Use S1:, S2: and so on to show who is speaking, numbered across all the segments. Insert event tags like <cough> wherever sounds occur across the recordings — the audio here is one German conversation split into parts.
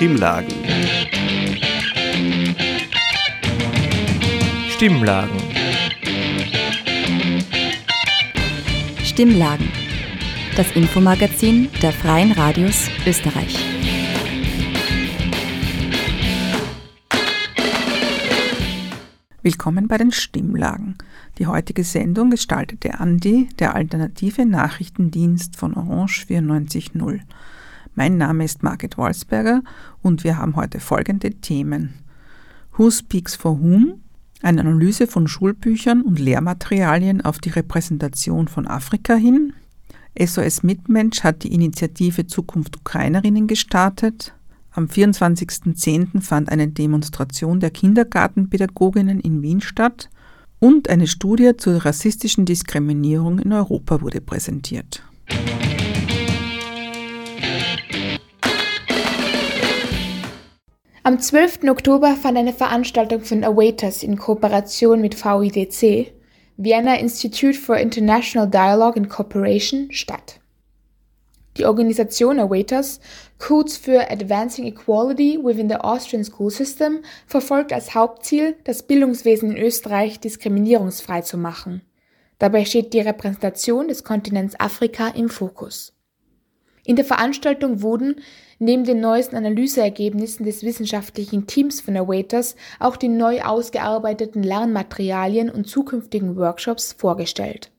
S1: Stimmlagen. Stimmlagen.
S2: Stimmlagen. Das Infomagazin der Freien Radios Österreich.
S3: Willkommen bei den Stimmlagen. Die heutige Sendung gestaltete Andi, der alternative Nachrichtendienst von Orange 94.0. Mein Name ist Margit Wolfsberger und wir haben heute folgende Themen. Who Speaks for Whom? Eine Analyse von Schulbüchern und Lehrmaterialien auf die Repräsentation von Afrika hin. SOS Mitmensch hat die Initiative Zukunft Ukrainerinnen gestartet. Am 24.10. fand eine Demonstration der Kindergartenpädagoginnen in Wien statt und eine Studie zur rassistischen Diskriminierung in Europa wurde präsentiert.
S4: Am 12. Oktober fand eine Veranstaltung von Awaiters in Kooperation mit VIDC, Vienna Institute for International Dialogue and Cooperation, statt. Die Organisation Awaiters, kurz für Advancing Equality Within the Austrian School System, verfolgt als Hauptziel, das Bildungswesen in Österreich diskriminierungsfrei zu machen. Dabei steht die Repräsentation des Kontinents Afrika im Fokus. In der Veranstaltung wurden neben den neuesten Analyseergebnissen des wissenschaftlichen Teams von Awaiters auch die neu ausgearbeiteten Lernmaterialien und zukünftigen Workshops vorgestellt.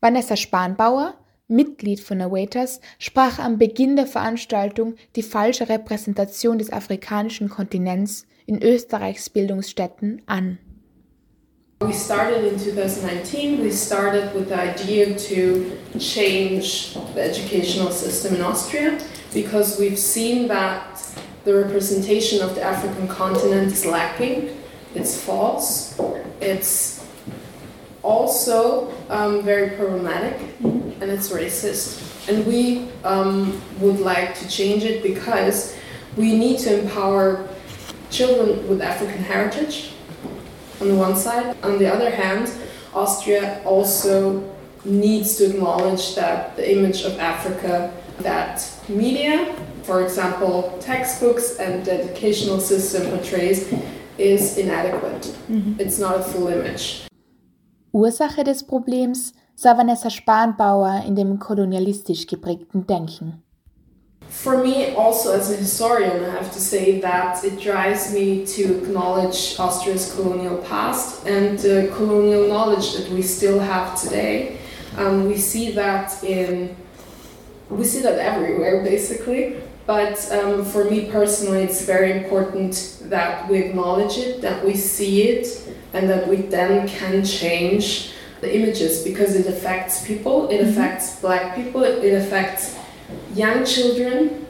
S4: Vanessa Spanbauer, Mitglied von Awaiters, sprach am Beginn der Veranstaltung die falsche Repräsentation des afrikanischen Kontinents in Österreichs Bildungsstätten an.
S5: We started in 2019. We started with the idea to change the educational system in Austria because we've seen that the representation of the African continent is lacking. It's false. It's also um, very problematic and it's racist. And we um, would like to change it because we need to empower children with African heritage on the one side. On the other hand, Austria also needs to acknowledge that the image of Africa that media, for example, textbooks and the educational system portrays, is inadequate. Mhm. It's not a full image.
S4: Ursache des Problems sah Vanessa Spanbauer in dem kolonialistisch geprägten Denken.
S5: For me, also as a historian, I have to say that it drives me to acknowledge Austria's colonial past and the colonial knowledge that we still have today. Um, we see that in, we see that everywhere basically. But um, for me personally, it's very important that we acknowledge it, that we see it, and that we then can change the images because it affects people, it mm-hmm. affects black people, it affects young children.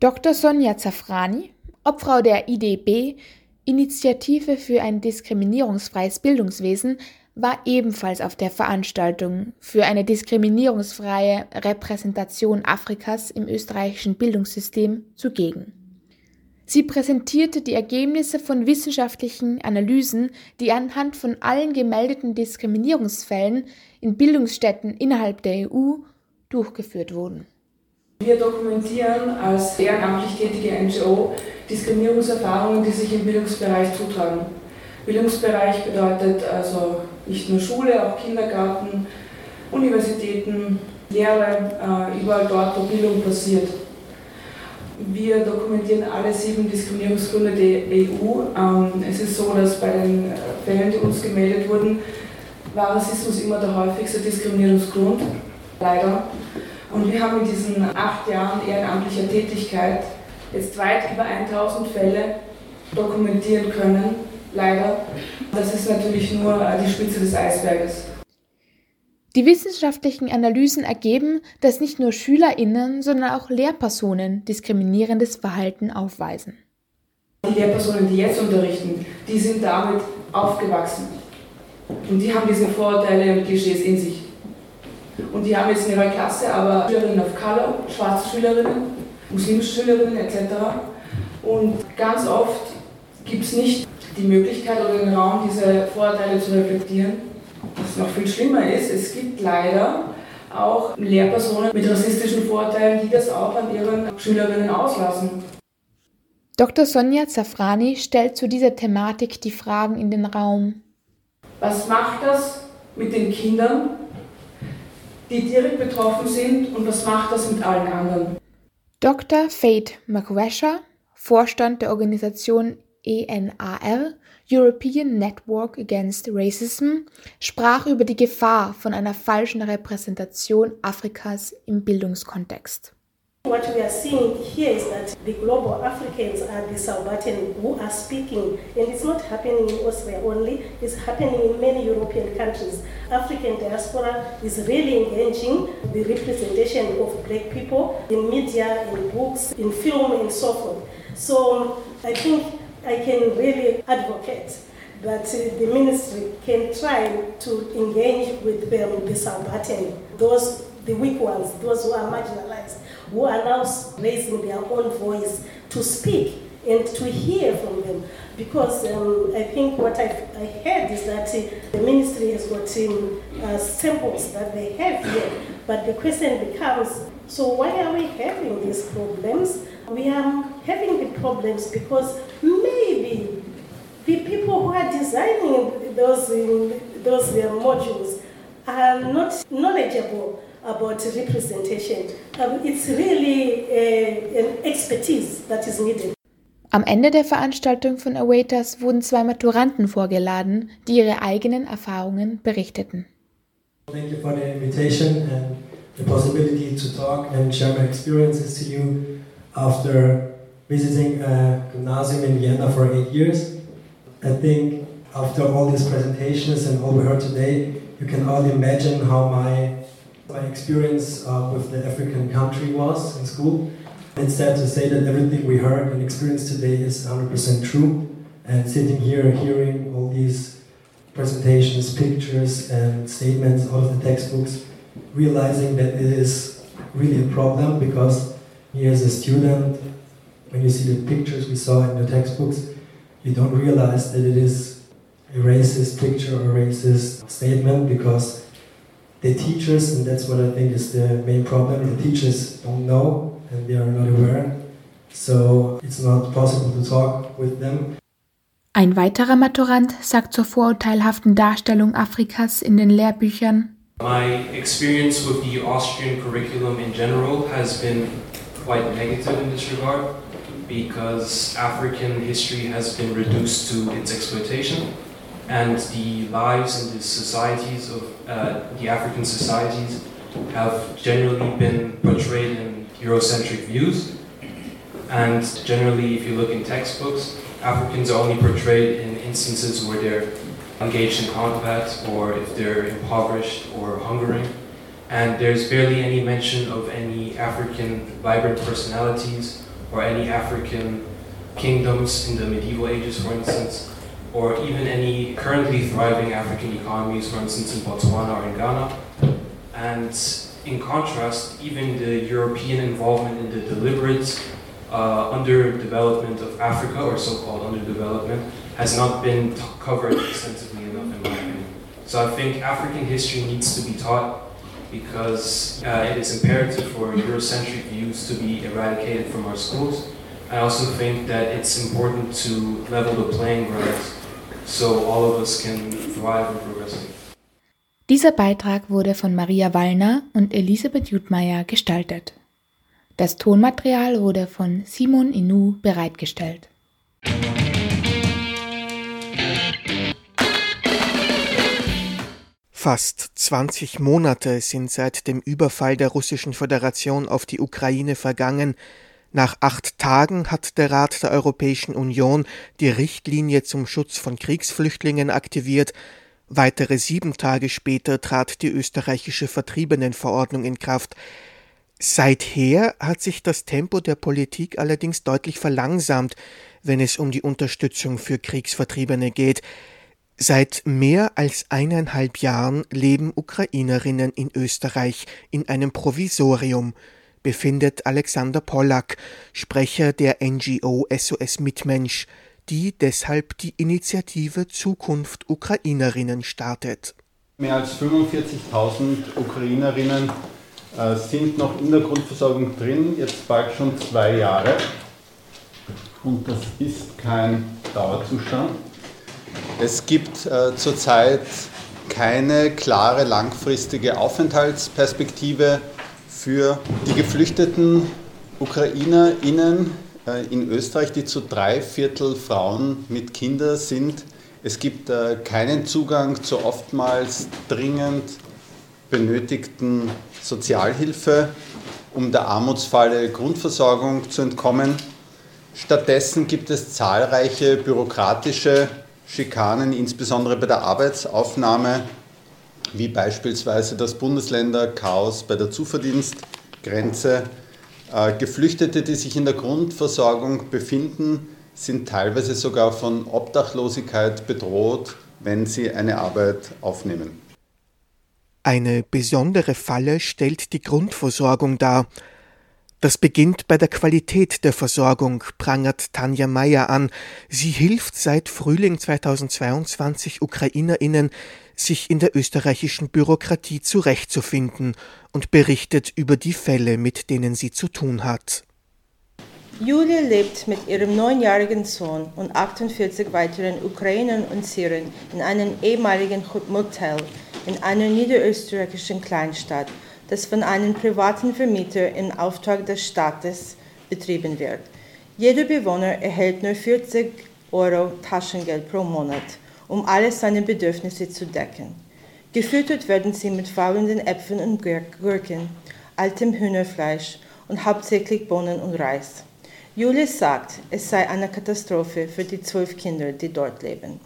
S4: Dr. Sonja Zafrani, Obfrau der IDB, Initiative für ein diskriminierungsfreies Bildungswesen, war ebenfalls auf der Veranstaltung für eine diskriminierungsfreie Repräsentation Afrikas im österreichischen Bildungssystem zugegen. Sie präsentierte die Ergebnisse von wissenschaftlichen Analysen, die anhand von allen gemeldeten Diskriminierungsfällen in Bildungsstätten innerhalb der EU durchgeführt wurden.
S6: Wir dokumentieren als ehrenamtlich tätige NGO Diskriminierungserfahrungen, die sich im Bildungsbereich zutragen. Bildungsbereich bedeutet also nicht nur Schule, auch Kindergarten, Universitäten, Lehre, äh, überall dort, wo Bildung passiert. Wir dokumentieren alle sieben Diskriminierungsgründe der EU. Ähm, es ist so, dass bei den Fällen, die uns gemeldet wurden, war Rassismus immer der häufigste Diskriminierungsgrund leider. Und wir haben in diesen acht Jahren ehrenamtlicher Tätigkeit jetzt weit über 1000 Fälle dokumentieren können, leider. Das ist natürlich nur die Spitze des Eisberges.
S4: Die wissenschaftlichen Analysen ergeben, dass nicht nur SchülerInnen, sondern auch Lehrpersonen diskriminierendes Verhalten aufweisen.
S6: Die Lehrpersonen, die jetzt unterrichten, die sind damit aufgewachsen. Und die haben diese Vorurteile und Klischees in sich. Und die haben jetzt in ihrer Klasse aber Schülerinnen of Color, schwarze Schülerinnen, muslimische Schülerinnen etc. Und ganz oft gibt es nicht die Möglichkeit oder den Raum, diese Vorurteile zu reflektieren. Was noch viel schlimmer ist, es gibt leider auch Lehrpersonen mit rassistischen Vorteilen, die das auch an ihren Schülerinnen auslassen.
S4: Dr. Sonja Zafrani stellt zu dieser Thematik die Fragen in den Raum.
S6: Was macht das mit den Kindern, die direkt betroffen sind und was macht das mit allen anderen?
S4: Dr. Fate McWasher, Vorstand der Organisation ENAR, European Network Against Racism, sprach über die Gefahr von einer falschen Repräsentation Afrikas im Bildungskontext.
S1: What we are seeing here is that the global Africans are the Salvatian who are speaking, and it's not happening in Austria only, it's happening in many European countries. African diaspora is really engaging the representation of black people in media, in books, in film, and so forth. So I think I can really advocate that the ministry can try to engage with them, the Salvatian, those the weak ones, those who are marginalized who are now raising their own voice to speak and to hear from them. Because um, I think what I've, I heard is that uh, the ministry has got um, uh, samples that they have here, but the question becomes so why are we having these problems? We are having the problems because maybe the people who are designing those, those uh, modules are not knowledgeable about representation. Um, it's really uh, an expertise that is needed.
S4: Am Ende der Veranstaltung von Awaiters wurden zwei Maturanten vorgeladen, die ihre eigenen Erfahrungen berichteten.
S7: Thank you for the invitation and the possibility to talk and share my experiences to you after visiting a gymnasium in Vienna for eight years. I think after all these presentations and all we heard today, you can all imagine how my my experience uh, with the African country was in school. It's sad to say that everything we heard and experienced today is 100% true. And sitting here hearing all these presentations, pictures, and statements out of the textbooks, realizing that it is really a problem because me as a student, when you see the pictures we saw in the textbooks, you don't realize that it is a racist picture or a racist statement because the teachers, and that's what I think is the main problem, the teachers don't know and they are not aware. So it's not possible to talk with them.
S4: Ein weiterer Maturant sagt zur vorurteilhaften Darstellung Afrikas in den Lehrbüchern.
S8: My experience with the Austrian curriculum in general has been quite negative in this regard because African history has been reduced to its exploitation. and the lives and the societies of uh, the African societies have generally been portrayed in Eurocentric views. And generally, if you look in textbooks, Africans are only portrayed in instances where they're engaged in combat or if they're impoverished or hungering. And there's barely any mention of any African vibrant personalities or any African kingdoms in the medieval ages, for instance or even any currently thriving African economies, for instance in Botswana or in Ghana. And in contrast, even the European involvement in the deliberate uh, underdevelopment of Africa, or so-called underdevelopment, has not been covered extensively enough in my opinion. So I think African history needs to be taught because uh, it is imperative for Eurocentric views to be eradicated from our schools. I also think that it's important to level the playing ground so all of us can thrive and progress.
S4: Dieser Beitrag wurde von Maria Wallner und Elisabeth Jutmeier gestaltet. Das Tonmaterial wurde von Simon Inu bereitgestellt.
S9: Fast 20 Monate sind seit dem Überfall der Russischen Föderation auf die Ukraine vergangen, nach acht Tagen hat der Rat der Europäischen Union die Richtlinie zum Schutz von Kriegsflüchtlingen aktiviert. Weitere sieben Tage später trat die österreichische Vertriebenenverordnung in Kraft. Seither hat sich das Tempo der Politik allerdings deutlich verlangsamt, wenn es um die Unterstützung für Kriegsvertriebene geht. Seit mehr als eineinhalb Jahren leben Ukrainerinnen in Österreich in einem Provisorium befindet Alexander Pollack, Sprecher der NGO SOS Mitmensch, die deshalb die Initiative Zukunft Ukrainerinnen startet.
S10: Mehr als 45.000 Ukrainerinnen äh, sind noch in der Grundversorgung drin, jetzt bald schon zwei Jahre. Und das ist kein Dauerzustand. Es gibt äh, zurzeit keine klare langfristige Aufenthaltsperspektive für die geflüchteten UkrainerInnen äh, in Österreich, die zu drei Viertel Frauen mit Kindern sind es gibt äh, keinen Zugang zur oftmals dringend benötigten Sozialhilfe, um der Armutsfalle Grundversorgung zu entkommen. Stattdessen gibt es zahlreiche bürokratische Schikanen, insbesondere bei der Arbeitsaufnahme, wie beispielsweise das Bundesländerchaos bei der Zuverdienstgrenze. Äh, Geflüchtete, die sich in der Grundversorgung befinden, sind teilweise sogar von Obdachlosigkeit bedroht, wenn sie eine Arbeit aufnehmen.
S9: Eine besondere Falle stellt die Grundversorgung dar. Das beginnt bei der Qualität der Versorgung, prangert Tanja Meyer an. Sie hilft seit Frühling 2022 Ukrainerinnen, sich in der österreichischen Bürokratie zurechtzufinden und berichtet über die Fälle, mit denen sie zu tun hat.
S11: Julia lebt mit ihrem neunjährigen Sohn und 48 weiteren Ukrainern und Syrern in einem ehemaligen Motel in einer niederösterreichischen Kleinstadt, das von einem privaten Vermieter im Auftrag des Staates betrieben wird. Jeder Bewohner erhält nur 40 Euro Taschengeld pro Monat, um alle seine Bedürfnisse zu decken. Gefüttert werden sie mit faulenden Äpfeln und Gurken, altem Hühnerfleisch und hauptsächlich Bohnen und Reis. Julius sagt, es sei eine Katastrophe für die zwölf Kinder, die dort leben.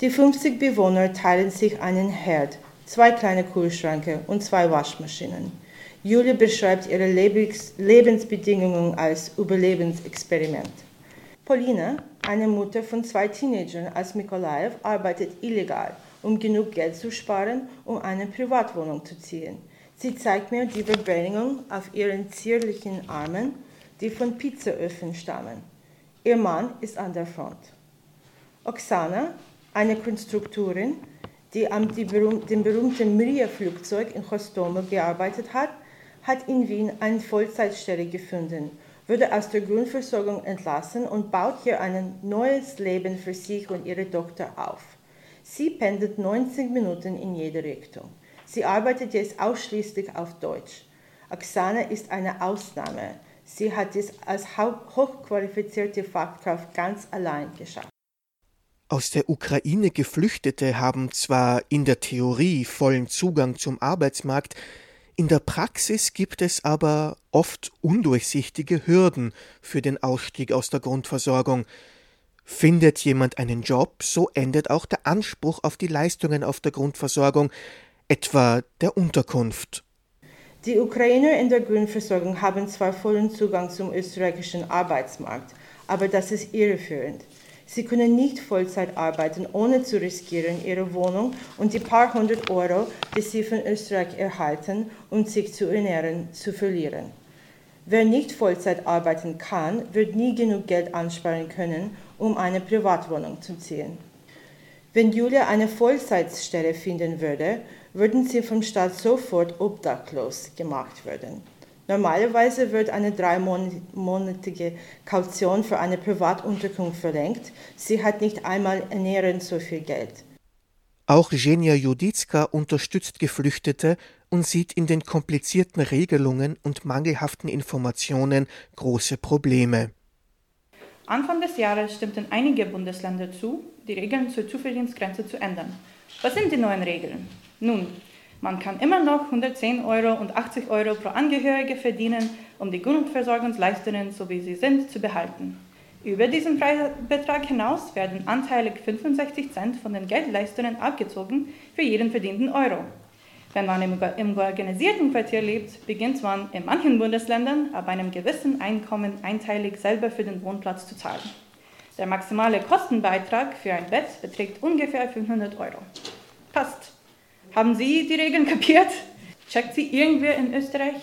S11: Die 50 Bewohner teilen sich einen Herd, zwei kleine Kühlschränke und zwei Waschmaschinen. Julia beschreibt ihre Lebensbedingungen als Überlebensexperiment. Polina, eine Mutter von zwei Teenagern aus Mikolaev, arbeitet illegal, um genug Geld zu sparen, um eine Privatwohnung zu ziehen. Sie zeigt mir die Verbändigung auf ihren zierlichen Armen die von Pizzaöfen stammen. Ihr Mann ist an der Front. Oksana, eine Konstruktorin, die am dem berühmten Mria-Flugzeug in Hostomel gearbeitet hat, hat in Wien eine Vollzeitstelle gefunden, wurde aus der Grundversorgung entlassen und baut hier ein neues Leben für sich und ihre Tochter auf. Sie pendelt 90 Minuten in jede Richtung. Sie arbeitet jetzt ausschließlich auf Deutsch. Oksana ist eine Ausnahme. Sie hat es als hochqualifizierte Fachkraft ganz allein geschafft.
S9: Aus der Ukraine Geflüchtete haben zwar in der Theorie vollen Zugang zum Arbeitsmarkt, in der Praxis gibt es aber oft undurchsichtige Hürden für den Ausstieg aus der Grundversorgung. Findet jemand einen Job, so endet auch der Anspruch auf die Leistungen auf der Grundversorgung, etwa der Unterkunft.
S11: Die Ukrainer in der Grundversorgung haben zwar vollen Zugang zum österreichischen Arbeitsmarkt, aber das ist irreführend. Sie können nicht Vollzeit arbeiten, ohne zu riskieren, ihre Wohnung und die paar hundert Euro, die sie von Österreich erhalten, um sich zu ernähren, zu verlieren. Wer nicht Vollzeit arbeiten kann, wird nie genug Geld ansparen können, um eine Privatwohnung zu ziehen. Wenn Julia eine Vollzeitstelle finden würde, würden sie vom Staat sofort obdachlos gemacht werden. Normalerweise wird eine dreimonatige Kaution für eine Privatunterkunft verlängert. Sie hat nicht einmal ernährend so viel Geld.
S9: Auch Genia Judicka unterstützt Geflüchtete und sieht in den komplizierten Regelungen und mangelhaften Informationen große Probleme.
S12: Anfang des Jahres stimmten einige Bundesländer zu, die Regeln zur Zuverdienstgrenze zu ändern. Was sind die neuen Regeln? Nun, man kann immer noch 110 Euro und 80 Euro pro Angehörige verdienen, um die Grundversorgungsleistungen, so wie sie sind, zu behalten. Über diesen Betrag hinaus werden anteilig 65 Cent von den Geldleistungen abgezogen für jeden verdienten Euro. Wenn man im, im organisierten Quartier lebt, beginnt man in manchen Bundesländern ab einem gewissen Einkommen einteilig selber für den Wohnplatz zu zahlen. Der maximale Kostenbeitrag für ein Bett beträgt ungefähr 500 Euro. Passt. Haben Sie die Regeln <laughs> kapiert? Checkt sie irgendwer in Österreich?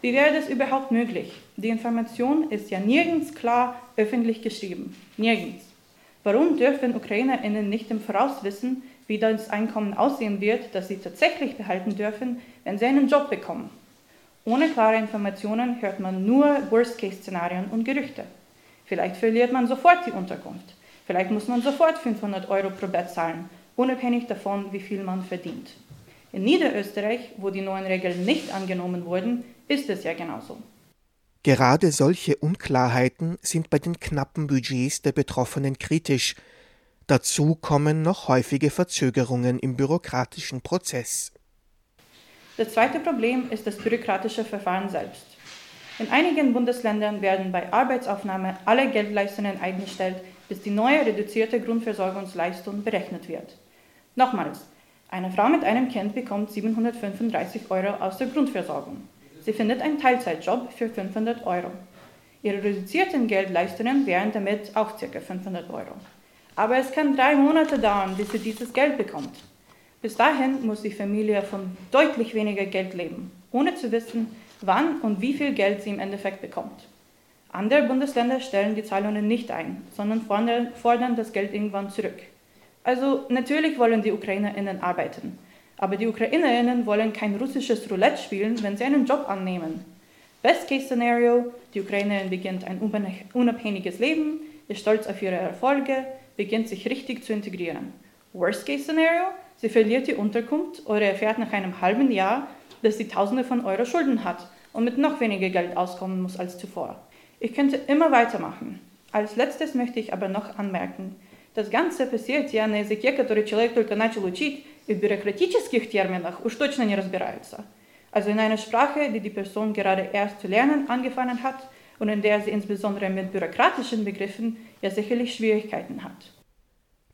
S12: Wie wäre das überhaupt möglich? Die Information ist ja nirgends klar öffentlich geschrieben. Nirgends. Warum dürfen UkrainerInnen nicht im Voraus wissen, wie das Einkommen aussehen wird, das sie tatsächlich behalten dürfen, wenn sie einen Job bekommen. Ohne klare Informationen hört man nur Worst-Case-Szenarien und Gerüchte. Vielleicht verliert man sofort die Unterkunft. Vielleicht muss man sofort 500 Euro pro Bett zahlen, unabhängig davon, wie viel man verdient. In Niederösterreich, wo die neuen Regeln nicht angenommen wurden, ist es ja genauso.
S9: Gerade solche Unklarheiten sind bei den knappen Budgets der Betroffenen kritisch. Dazu kommen noch häufige Verzögerungen im bürokratischen Prozess.
S12: Das zweite Problem ist das bürokratische Verfahren selbst. In einigen Bundesländern werden bei Arbeitsaufnahme alle Geldleistungen eingestellt, bis die neue reduzierte Grundversorgungsleistung berechnet wird. Nochmals, eine Frau mit einem Kind bekommt 735 Euro aus der Grundversorgung. Sie findet einen Teilzeitjob für 500 Euro. Ihre reduzierten Geldleistungen wären damit auch ca. 500 Euro. Aber es kann drei Monate dauern, bis sie dieses Geld bekommt. Bis dahin muss die Familie von deutlich weniger Geld leben, ohne zu wissen, wann und wie viel Geld sie im Endeffekt bekommt. Andere Bundesländer stellen die Zahlungen nicht ein, sondern fordern das Geld irgendwann zurück. Also natürlich wollen die Ukrainerinnen arbeiten, aber die Ukrainerinnen wollen kein russisches Roulette spielen, wenn sie einen Job annehmen. Best Case Scenario, die Ukrainerin beginnt ein unabhängiges Leben, ist stolz auf ihre Erfolge, beginnt sich richtig zu integrieren. Worst Case Scenario, sie verliert die Unterkunft oder erfährt nach einem halben Jahr, dass sie Tausende von Euro Schulden hat und mit noch weniger Geld auskommen muss als zuvor. Ich könnte immer weitermachen. Als letztes möchte ich aber noch anmerken, das Ganze passiert ja на языке, который человек только начал учить, и в бюрократических терминах уж точно не разбирается. Also in einer Sprache, die die Person gerade erst zu lernen angefangen hat und in der sie insbesondere mit bürokratischen Begriffen ja sicherlich Schwierigkeiten hat.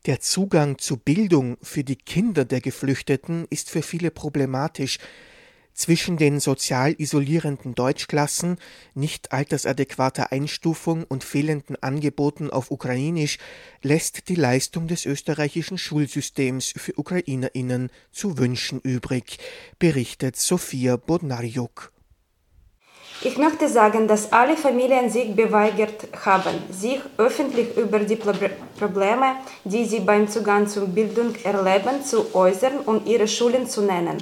S9: Der Zugang zu Bildung für die Kinder der Geflüchteten ist für viele problematisch, zwischen den sozial isolierenden Deutschklassen, nicht altersadäquater Einstufung und fehlenden Angeboten auf Ukrainisch lässt die Leistung des österreichischen Schulsystems für Ukrainerinnen zu wünschen übrig, berichtet Sophia Bodnarjuk.
S13: Ich möchte sagen, dass alle Familien sich beweigert haben, sich öffentlich über die Probleme, die sie beim Zugang zur Bildung erleben, zu äußern und ihre Schulen zu nennen.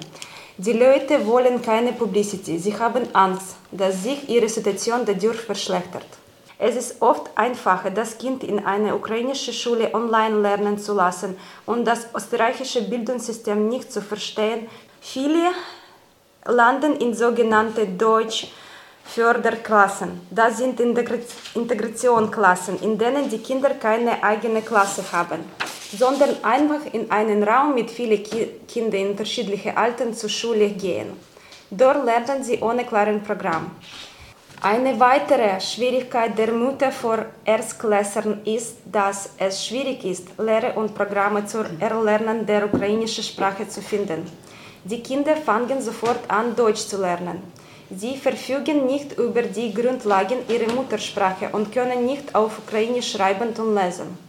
S13: Die Leute wollen keine Publicity. Sie haben Angst, dass sich ihre Situation dadurch verschlechtert. Es ist oft einfacher, das Kind in eine ukrainische Schule online lernen zu lassen und das österreichische Bildungssystem nicht zu verstehen. Viele landen in sogenannte Deutsch- Förderklassen. Das sind Integrationsklassen, in denen die Kinder keine eigene Klasse haben, sondern einfach in einen Raum mit vielen Ki Kindern in unterschiedlichen Altern zur Schule gehen. Dort lernen sie ohne klaren Programm. Eine weitere Schwierigkeit der Mutter vor Erstklässlern ist, dass es schwierig ist, Lehre und Programme zur Erlernen der ukrainischen Sprache zu finden. Die Kinder fangen sofort an, Deutsch zu lernen. Sie verfügen nicht über die Grundlagen ihrer Muttersprache und können nicht auf Ukrainisch schreiben und lesen.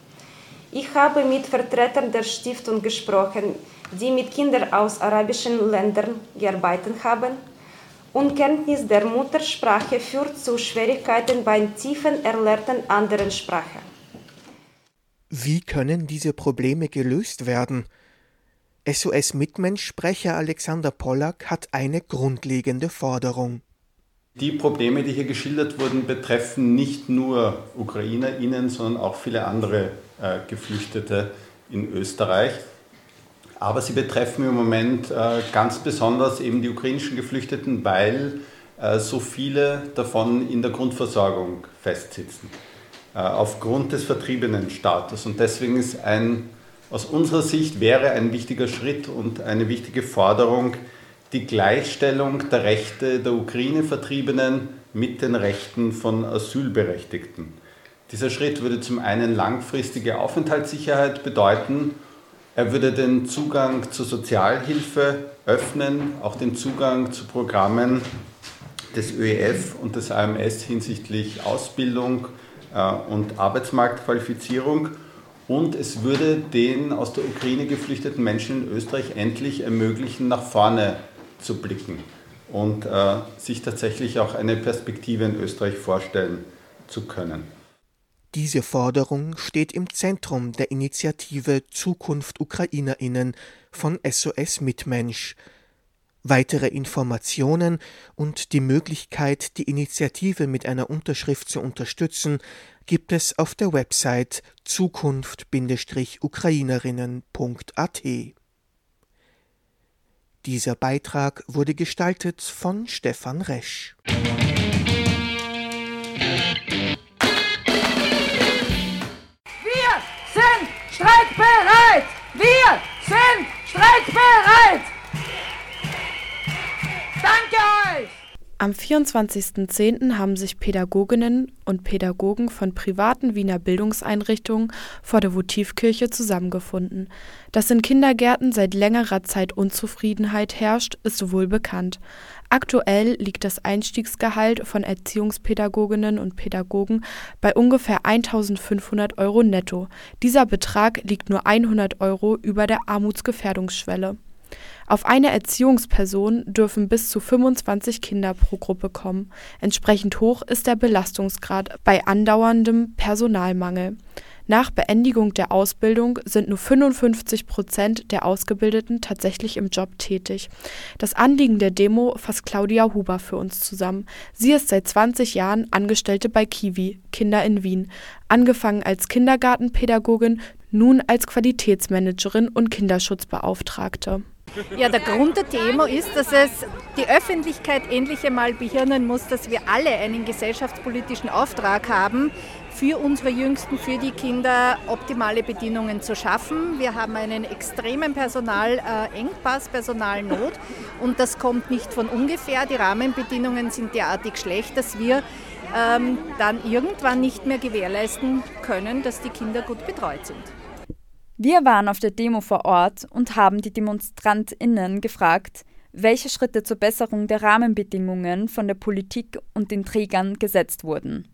S13: Ich habe mit Vertretern der Stiftung gesprochen, die mit Kindern aus arabischen Ländern gearbeitet haben. Unkenntnis der Muttersprache führt zu Schwierigkeiten beim tiefen Erlernen anderen Sprache.
S9: Wie können diese Probleme gelöst werden? SOS-Mitmensch-Sprecher Alexander Pollack hat eine grundlegende Forderung.
S10: Die Probleme, die hier geschildert wurden, betreffen nicht nur UkrainerInnen, sondern auch viele andere äh, Geflüchtete in Österreich. Aber sie betreffen im Moment äh, ganz besonders eben die ukrainischen Geflüchteten, weil äh, so viele davon in der Grundversorgung festsitzen, äh, aufgrund des vertriebenen Status. Und deswegen ist ein aus unserer Sicht wäre ein wichtiger Schritt und eine wichtige Forderung die Gleichstellung der Rechte der Ukraine-Vertriebenen mit den Rechten von Asylberechtigten. Dieser Schritt würde zum einen langfristige Aufenthaltssicherheit bedeuten, er würde den Zugang zur Sozialhilfe öffnen, auch den Zugang zu Programmen des ÖEF und des AMS hinsichtlich Ausbildung äh, und Arbeitsmarktqualifizierung und es würde den aus der Ukraine geflüchteten Menschen in Österreich endlich ermöglichen, nach vorne zu blicken und äh, sich tatsächlich auch eine Perspektive in Österreich vorstellen zu können.
S9: Diese Forderung steht im Zentrum der Initiative Zukunft Ukrainerinnen von SOS Mitmensch. Weitere Informationen und die Möglichkeit, die Initiative mit einer Unterschrift zu unterstützen, gibt es auf der Website zukunft-ukrainerinnen.at. Dieser Beitrag wurde gestaltet von Stefan Resch.
S14: Wir sind streikbereit! Wir sind streikbereit! Danke euch!
S15: Am 24.10. haben sich Pädagoginnen und Pädagogen von privaten Wiener Bildungseinrichtungen vor der Votivkirche zusammengefunden. Dass in Kindergärten seit längerer Zeit Unzufriedenheit herrscht, ist wohl bekannt. Aktuell liegt das Einstiegsgehalt von Erziehungspädagoginnen und Pädagogen bei ungefähr 1500 Euro netto. Dieser Betrag liegt nur 100 Euro über der Armutsgefährdungsschwelle. Auf eine Erziehungsperson dürfen bis zu 25 Kinder pro Gruppe kommen. Entsprechend hoch ist der Belastungsgrad bei andauerndem Personalmangel. Nach Beendigung der Ausbildung sind nur 55 Prozent der Ausgebildeten tatsächlich im Job tätig. Das Anliegen der Demo fasst Claudia Huber für uns zusammen. Sie ist seit 20 Jahren Angestellte bei Kiwi, Kinder in Wien, angefangen als Kindergartenpädagogin, nun als Qualitätsmanagerin und Kinderschutzbeauftragte.
S16: Ja, der Grund der Demo ist, dass es die Öffentlichkeit endlich einmal behirnen muss, dass wir alle einen gesellschaftspolitischen Auftrag haben, für unsere Jüngsten, für die Kinder optimale Bedingungen zu schaffen. Wir haben einen extremen Personalengpass, Personalnot und das kommt nicht von ungefähr. Die Rahmenbedingungen sind derartig schlecht, dass wir ähm, dann irgendwann nicht mehr gewährleisten können, dass die Kinder gut betreut sind.
S17: Wir waren auf der Demo vor Ort und haben die DemonstrantInnen gefragt, welche Schritte zur Besserung der Rahmenbedingungen von der Politik und den Trägern gesetzt wurden.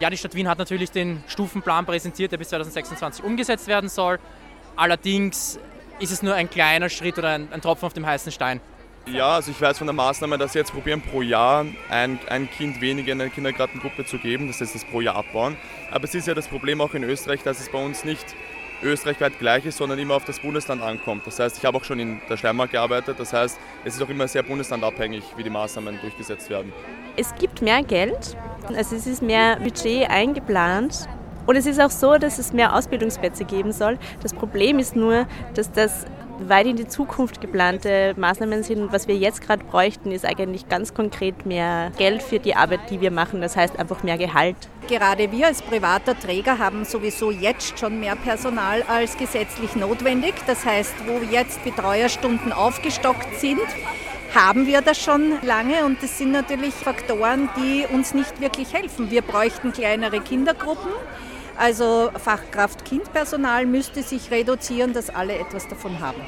S18: Ja, die Stadt Wien hat natürlich den Stufenplan präsentiert, der bis 2026 umgesetzt werden soll. Allerdings ist es nur ein kleiner Schritt oder ein, ein Tropfen auf dem heißen Stein.
S19: Ja, also ich weiß von der Maßnahme, dass sie jetzt probieren, pro Jahr ein, ein Kind weniger in eine Kindergartengruppe zu geben, das ist das pro Jahr abbauen. Aber es ist ja das Problem auch in Österreich, dass es bei uns nicht österreichweit gleich ist, sondern immer auf das Bundesland ankommt. Das heißt, ich habe auch schon in der Steiermark gearbeitet, das heißt, es ist auch immer sehr bundeslandabhängig, wie die Maßnahmen durchgesetzt werden.
S20: Es gibt mehr Geld, also es ist mehr Budget eingeplant und es ist auch so, dass es mehr Ausbildungsplätze geben soll. Das Problem ist nur, dass das weit in die Zukunft geplante Maßnahmen sind. Was wir jetzt gerade bräuchten, ist eigentlich ganz konkret mehr Geld für die Arbeit, die wir machen. Das heißt einfach mehr Gehalt.
S16: Gerade wir als privater Träger haben sowieso jetzt schon mehr Personal als gesetzlich notwendig. Das heißt, wo jetzt Betreuerstunden aufgestockt sind, haben wir das schon lange und das sind natürlich Faktoren, die uns nicht wirklich helfen. Wir bräuchten kleinere Kindergruppen. Also Fachkraft-Kind-Personal müsste sich reduzieren, dass alle etwas davon haben.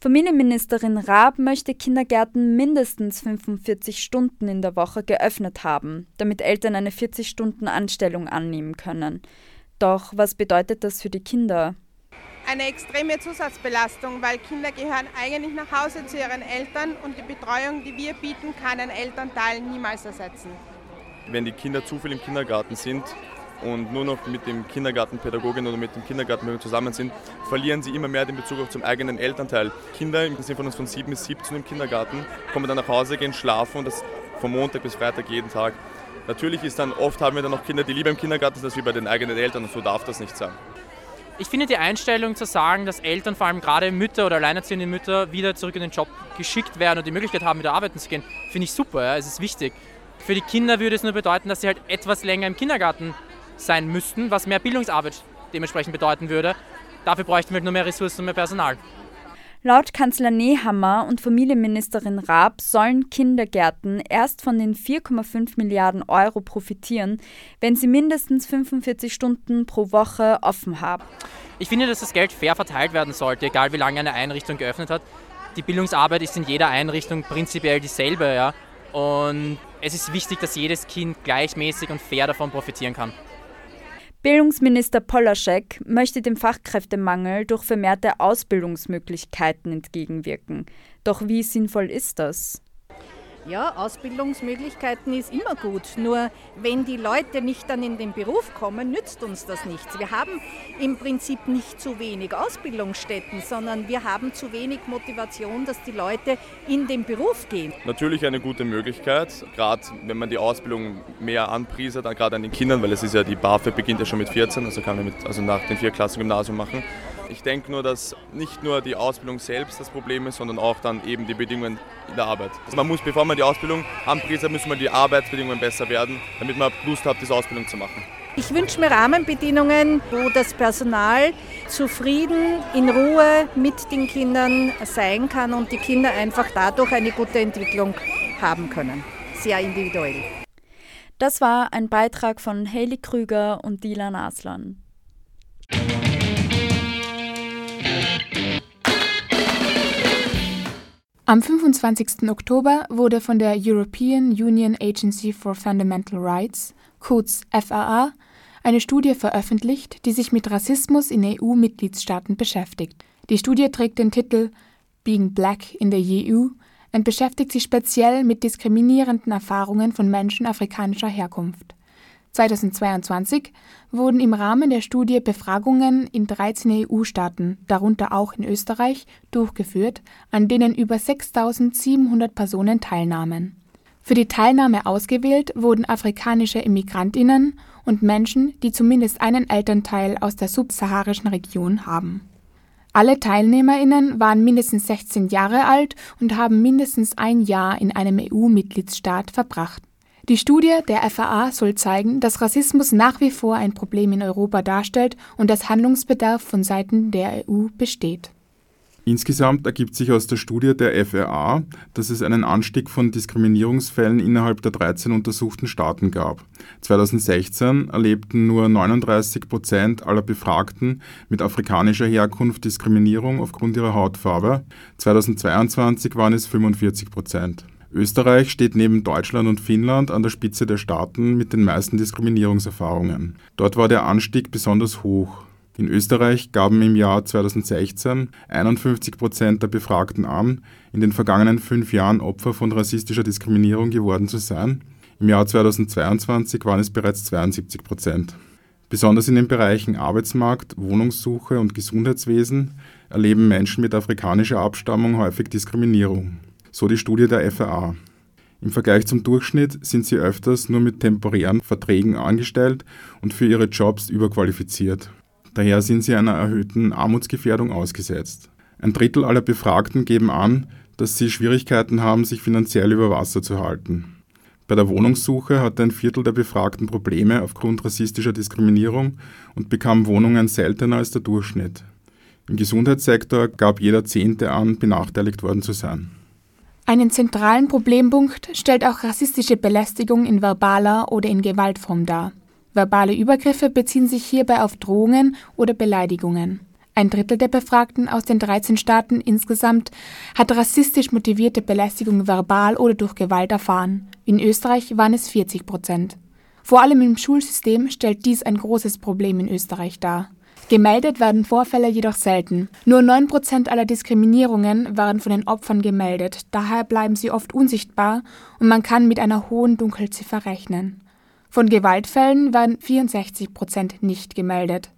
S17: Familienministerin Raab möchte Kindergärten mindestens 45 Stunden in der Woche geöffnet haben, damit Eltern eine 40-Stunden-Anstellung annehmen können. Doch was bedeutet das für die Kinder?
S21: Eine extreme Zusatzbelastung, weil Kinder gehören eigentlich nach Hause zu ihren Eltern und die Betreuung, die wir bieten, kann ein Elternteil niemals ersetzen.
S19: Wenn die Kinder zu viel im Kindergarten sind, und nur noch mit dem Kindergartenpädagogin oder mit dem Kindergartenpädagogen zusammen sind, verlieren sie immer mehr den Bezug auch zum eigenen Elternteil. Kinder im Prinzip von uns von 7 bis 17 im Kindergarten kommen dann nach Hause, gehen schlafen und das von Montag bis Freitag jeden Tag. Natürlich ist dann oft haben wir dann noch Kinder, die lieber im Kindergarten sind als wie bei den eigenen Eltern und so darf das nicht sein.
S18: Ich finde die Einstellung zu sagen, dass Eltern, vor allem gerade Mütter oder alleinerziehende Mütter, wieder zurück in den Job geschickt werden und die Möglichkeit haben, wieder arbeiten zu gehen, finde ich super. Ja. Es ist wichtig. Für die Kinder würde es nur bedeuten, dass sie halt etwas länger im Kindergarten sein müssten, was mehr Bildungsarbeit dementsprechend bedeuten würde. Dafür bräuchten wir nur mehr Ressourcen und mehr Personal.
S17: Laut Kanzler Nehammer und Familienministerin Raab sollen Kindergärten erst von den 4,5 Milliarden Euro profitieren, wenn sie mindestens 45 Stunden pro Woche offen haben.
S18: Ich finde, dass das Geld fair verteilt werden sollte, egal wie lange eine Einrichtung geöffnet hat. Die Bildungsarbeit ist in jeder Einrichtung prinzipiell dieselbe, ja. Und es ist wichtig, dass jedes Kind gleichmäßig und fair davon profitieren kann.
S17: Bildungsminister Polaschek möchte dem Fachkräftemangel durch vermehrte Ausbildungsmöglichkeiten entgegenwirken. Doch wie sinnvoll ist das?
S16: Ja, Ausbildungsmöglichkeiten ist immer gut. Nur wenn die Leute nicht dann in den Beruf kommen, nützt uns das nichts. Wir haben im Prinzip nicht zu wenig Ausbildungsstätten, sondern wir haben zu wenig Motivation, dass die Leute in den Beruf gehen.
S19: Natürlich eine gute Möglichkeit, gerade wenn man die Ausbildung mehr anpriesert, gerade an den Kindern, weil es ist ja die BAföG beginnt ja schon mit 14, also kann man mit, also nach den vier Klassen Gymnasium machen. Ich denke nur, dass nicht nur die Ausbildung selbst das Problem ist, sondern auch dann eben die Bedingungen in der Arbeit. Also man muss, bevor man die Ausbildung anpriesert, müssen wir die Arbeitsbedingungen besser werden, damit man Lust hat, diese Ausbildung zu machen.
S16: Ich wünsche mir Rahmenbedingungen, wo das Personal zufrieden, in Ruhe mit den Kindern sein kann und die Kinder einfach dadurch eine gute Entwicklung haben können. Sehr individuell.
S17: Das war ein Beitrag von Haley Krüger und Dilan Aslan.
S4: Am 25. Oktober wurde von der European Union Agency for Fundamental Rights, kurz FAA, eine Studie veröffentlicht, die sich mit Rassismus in EU-Mitgliedstaaten beschäftigt. Die Studie trägt den Titel Being Black in the EU und beschäftigt sich speziell mit diskriminierenden Erfahrungen von Menschen afrikanischer Herkunft. 2022 wurden im Rahmen der Studie Befragungen in 13 EU-Staaten, darunter auch in Österreich, durchgeführt, an denen über 6700 Personen teilnahmen. Für die Teilnahme ausgewählt wurden afrikanische Immigrantinnen und Menschen, die zumindest einen Elternteil aus der subsaharischen Region haben. Alle Teilnehmerinnen waren mindestens 16 Jahre alt und haben mindestens ein Jahr in einem EU-Mitgliedsstaat verbracht. Die Studie der FAA soll zeigen, dass Rassismus nach wie vor ein Problem in Europa darstellt und dass Handlungsbedarf von Seiten der EU besteht.
S22: Insgesamt ergibt sich aus der Studie der FAA, dass es einen Anstieg von Diskriminierungsfällen innerhalb der 13 untersuchten Staaten gab. 2016 erlebten nur 39 Prozent aller Befragten mit afrikanischer Herkunft Diskriminierung aufgrund ihrer Hautfarbe. 2022 waren es 45 Prozent. Österreich steht neben Deutschland und Finnland an der Spitze der Staaten mit den meisten Diskriminierungserfahrungen. Dort war der Anstieg besonders hoch. In Österreich gaben im Jahr 2016 51 Prozent der Befragten an, in den vergangenen fünf Jahren Opfer von rassistischer Diskriminierung geworden zu sein. Im Jahr 2022 waren es bereits 72 Prozent. Besonders in den Bereichen Arbeitsmarkt, Wohnungssuche und Gesundheitswesen erleben Menschen mit afrikanischer Abstammung häufig Diskriminierung so die Studie der FAA. Im Vergleich zum Durchschnitt sind sie öfters nur mit temporären Verträgen angestellt und für ihre Jobs überqualifiziert. Daher sind sie einer erhöhten Armutsgefährdung ausgesetzt. Ein Drittel aller Befragten geben an, dass sie Schwierigkeiten haben, sich finanziell über Wasser zu halten. Bei der Wohnungssuche hatte ein Viertel der Befragten Probleme aufgrund rassistischer Diskriminierung und bekam Wohnungen seltener als der Durchschnitt. Im Gesundheitssektor gab jeder Zehnte an, benachteiligt worden zu sein.
S4: Einen zentralen Problempunkt stellt auch rassistische Belästigung in verbaler oder in Gewaltform dar. Verbale Übergriffe beziehen sich hierbei auf Drohungen oder Beleidigungen. Ein Drittel der Befragten aus den 13 Staaten insgesamt hat rassistisch motivierte Belästigung verbal oder durch Gewalt erfahren. In Österreich waren es 40 Prozent. Vor allem im Schulsystem stellt dies ein großes Problem in Österreich dar. Gemeldet werden Vorfälle jedoch selten. Nur 9% aller Diskriminierungen waren von den Opfern gemeldet, daher bleiben sie oft unsichtbar und man kann mit einer hohen Dunkelziffer rechnen. Von Gewaltfällen waren 64% nicht gemeldet.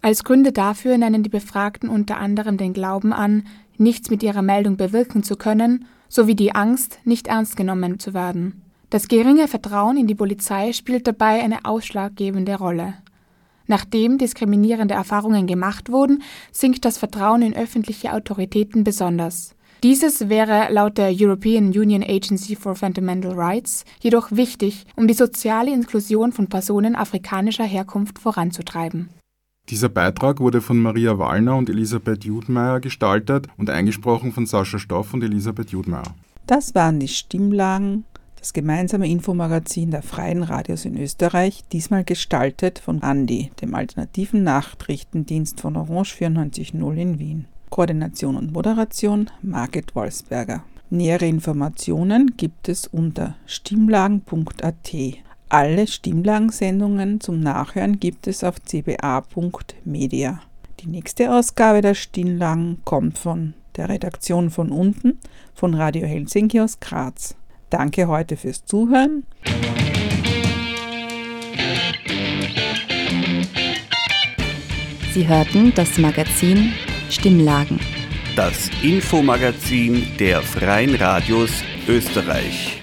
S4: Als Gründe dafür nennen die Befragten unter anderem den Glauben an, nichts mit ihrer Meldung bewirken zu können, sowie die Angst, nicht ernst genommen zu werden. Das geringe Vertrauen in die Polizei spielt dabei eine ausschlaggebende Rolle. Nachdem diskriminierende Erfahrungen gemacht wurden, sinkt das Vertrauen in öffentliche Autoritäten besonders. Dieses wäre laut der European Union Agency for Fundamental Rights jedoch wichtig, um die soziale Inklusion von Personen afrikanischer Herkunft voranzutreiben.
S22: Dieser Beitrag wurde von Maria Wallner und Elisabeth Judmeier gestaltet und eingesprochen von Sascha Stoff und Elisabeth Judmeier.
S3: Das waren die Stimmlagen das gemeinsame Infomagazin der Freien Radios in Österreich, diesmal gestaltet von Andi, dem alternativen Nachrichtendienst von Orange 94.0 in Wien. Koordination und Moderation Margit Wolfsberger. Nähere Informationen gibt es unter stimmlagen.at. Alle Stimmlagensendungen zum Nachhören gibt es auf cba.media. Die nächste Ausgabe der Stimmlagen kommt von der Redaktion von unten von Radio Helsinki aus Graz. Danke heute fürs Zuhören.
S2: Sie hörten das Magazin Stimmlagen.
S23: Das Infomagazin der Freien Radios Österreich.